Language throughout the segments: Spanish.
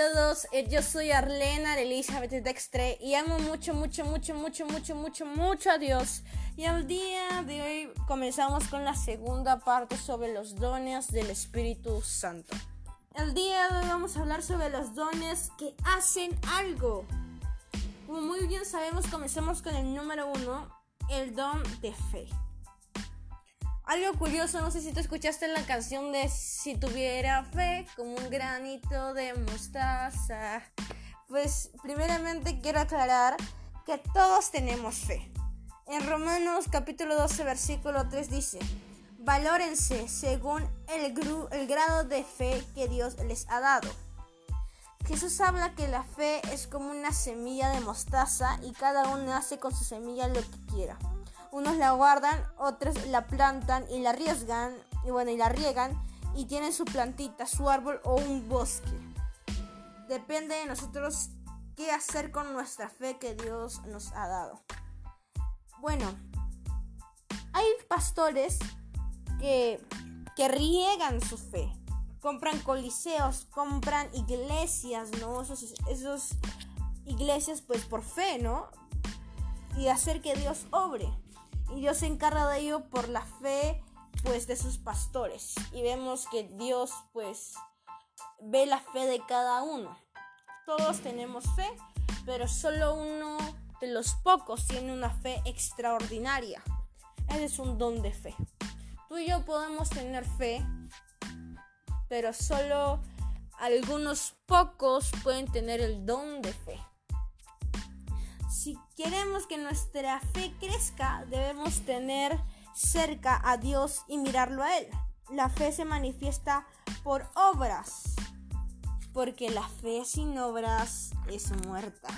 todos, eh, yo soy Arlena Elizabeth Dextre y amo mucho, mucho, mucho, mucho, mucho, mucho, mucho a Dios. Y al día de hoy comenzamos con la segunda parte sobre los dones del Espíritu Santo. El día de hoy vamos a hablar sobre los dones que hacen algo. Como muy bien sabemos, comenzamos con el número uno, el don de fe. Algo curioso, no sé si tú escuchaste la canción de Si tuviera fe, como un granito de mostaza. Pues primeramente quiero aclarar que todos tenemos fe. En Romanos capítulo 12 versículo 3 dice, valórense según el, el grado de fe que Dios les ha dado. Jesús habla que la fe es como una semilla de mostaza y cada uno hace con su semilla lo que quiera. Unos la guardan, otros la plantan y la arriesgan, y bueno, y la riegan y tienen su plantita, su árbol o un bosque. Depende de nosotros qué hacer con nuestra fe que Dios nos ha dado. Bueno, hay pastores que, que riegan su fe. Compran coliseos, compran iglesias, ¿no? Esos iglesias pues por fe, ¿no? Y hacer que Dios obre y Dios se encarga de ello por la fe pues de sus pastores y vemos que Dios pues ve la fe de cada uno. Todos tenemos fe, pero solo uno de los pocos tiene una fe extraordinaria. Ese es un don de fe. Tú y yo podemos tener fe, pero solo algunos pocos pueden tener el don de fe. Si queremos que nuestra fe crezca, debemos tener cerca a Dios y mirarlo a Él. La fe se manifiesta por obras, porque la fe sin obras es muerta.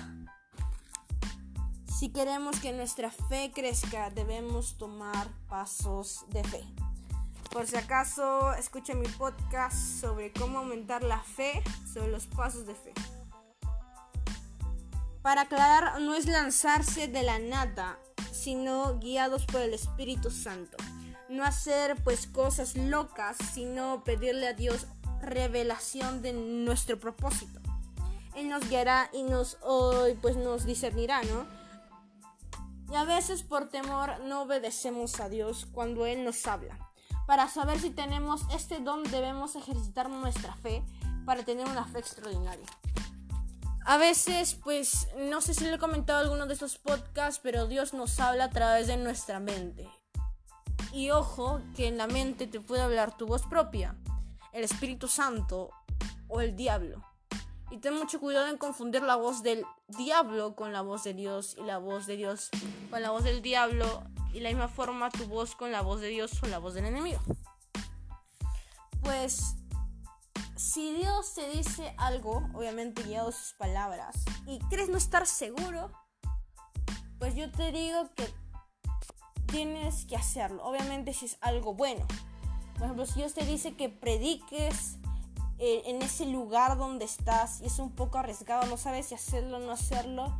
Si queremos que nuestra fe crezca, debemos tomar pasos de fe. Por si acaso, escucha mi podcast sobre cómo aumentar la fe, sobre los pasos de fe. Para aclarar, no es lanzarse de la nada, sino guiados por el Espíritu Santo. No hacer pues cosas locas, sino pedirle a Dios revelación de nuestro propósito. Él nos guiará y nos pues nos discernirá, ¿no? Y a veces por temor no obedecemos a Dios cuando Él nos habla. Para saber si tenemos este don debemos ejercitar nuestra fe para tener una fe extraordinaria. A veces, pues, no sé si le he comentado alguno de estos podcasts, pero Dios nos habla a través de nuestra mente. Y ojo, que en la mente te puede hablar tu voz propia, el Espíritu Santo o el diablo. Y ten mucho cuidado en confundir la voz del diablo con la voz de Dios y la voz de Dios con la voz del diablo y la misma forma tu voz con la voz de Dios o la voz del enemigo. Pues si Dios te dice algo, obviamente guiado sus palabras, y crees no estar seguro, pues yo te digo que tienes que hacerlo. Obviamente si es algo bueno. Por ejemplo, si Dios te dice que prediques eh, en ese lugar donde estás y es un poco arriesgado, no sabes si hacerlo o no hacerlo,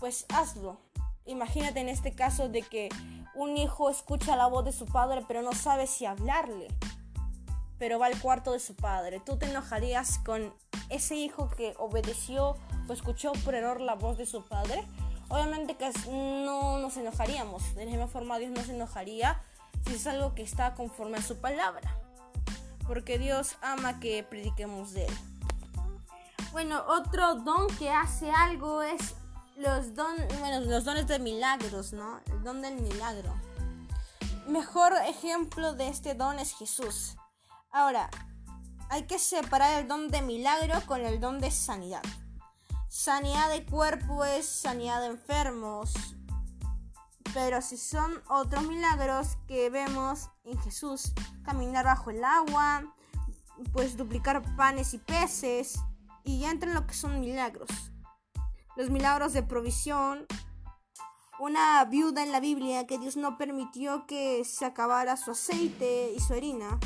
pues hazlo. Imagínate en este caso de que un hijo escucha la voz de su padre pero no sabe si hablarle pero va al cuarto de su padre. ¿Tú te enojarías con ese hijo que obedeció o escuchó por error la voz de su padre? Obviamente que no nos enojaríamos. De la misma forma Dios no se enojaría si es algo que está conforme a su palabra. Porque Dios ama que prediquemos de Él. Bueno, otro don que hace algo es los, don, bueno, los dones de milagros, ¿no? El don del milagro. Mejor ejemplo de este don es Jesús. Ahora, hay que separar el don de milagro con el don de sanidad. Sanidad de cuerpo es sanidad de enfermos. Pero si son otros milagros que vemos en Jesús, caminar bajo el agua, pues duplicar panes y peces, y ya entran lo que son milagros. Los milagros de provisión, una viuda en la Biblia que Dios no permitió que se acabara su aceite y su harina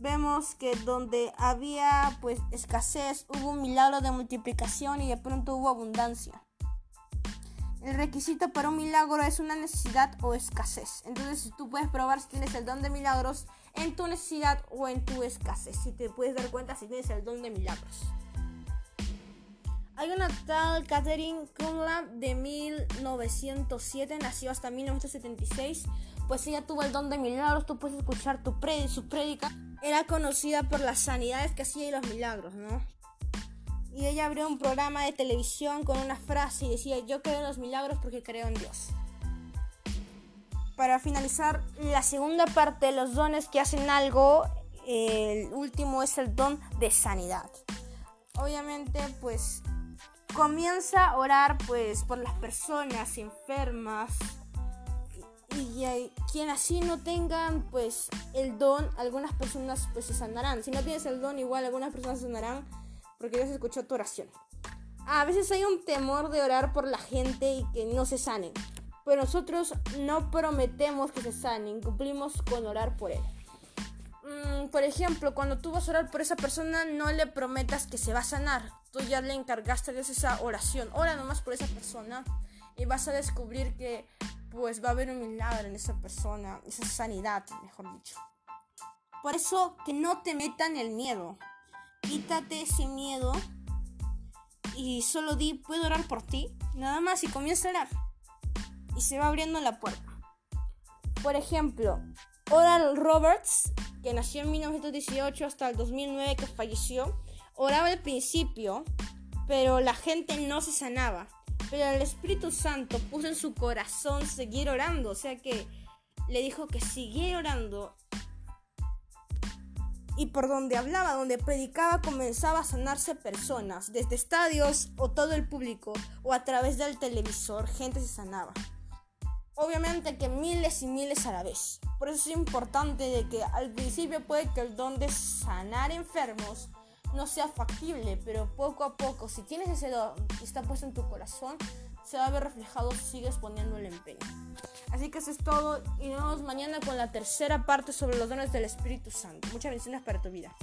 vemos que donde había pues escasez hubo un milagro de multiplicación y de pronto hubo abundancia. El requisito para un milagro es una necesidad o escasez. Entonces tú puedes probar si tienes el don de milagros en tu necesidad o en tu escasez. Si te puedes dar cuenta si tienes el don de milagros. Hay una tal Catherine Conlab de 1907, nació hasta 1976. Pues ella tuvo el don de milagros, tú puedes escuchar su prédica. Era conocida por las sanidades que hacía y los milagros, ¿no? Y ella abrió un programa de televisión con una frase y decía, yo creo en los milagros porque creo en Dios. Para finalizar, la segunda parte de los dones que hacen algo, el último es el don de sanidad. Obviamente, pues comienza a orar pues por las personas enfermas y, y, quien así no tengan pues el don, algunas personas pues se sanarán. Si no tienes el don, igual algunas personas se sanarán porque Dios escuchó tu oración. A veces hay un temor de orar por la gente y que no se sanen, pero nosotros no prometemos que se sanen, cumplimos con orar por él. Mm, por ejemplo, cuando tú vas a orar por esa persona, no le prometas que se va a sanar. Tú ya le encargaste esa oración. Ora nomás por esa persona y vas a descubrir que pues va a haber un milagro en esa persona, esa sanidad, mejor dicho. Por eso que no te metan el miedo. Quítate ese miedo y solo di, puedo orar por ti. Nada más y comienza a orar. Y se va abriendo la puerta. Por ejemplo, Oral Roberts, que nació en 1918 hasta el 2009 que falleció, oraba al principio, pero la gente no se sanaba. Pero el Espíritu Santo puso en su corazón seguir orando, o sea que le dijo que siguiera orando y por donde hablaba, donde predicaba, comenzaba a sanarse personas, desde estadios o todo el público, o a través del televisor, gente se sanaba. Obviamente que miles y miles a la vez. Por eso es importante de que al principio puede que el don de sanar enfermos no sea factible, pero poco a poco, si tienes ese don y está puesto en tu corazón, se va a ver reflejado si sigues poniendo el empeño. Así que eso es todo y nos vemos mañana con la tercera parte sobre los dones del Espíritu Santo. Muchas bendiciones para tu vida.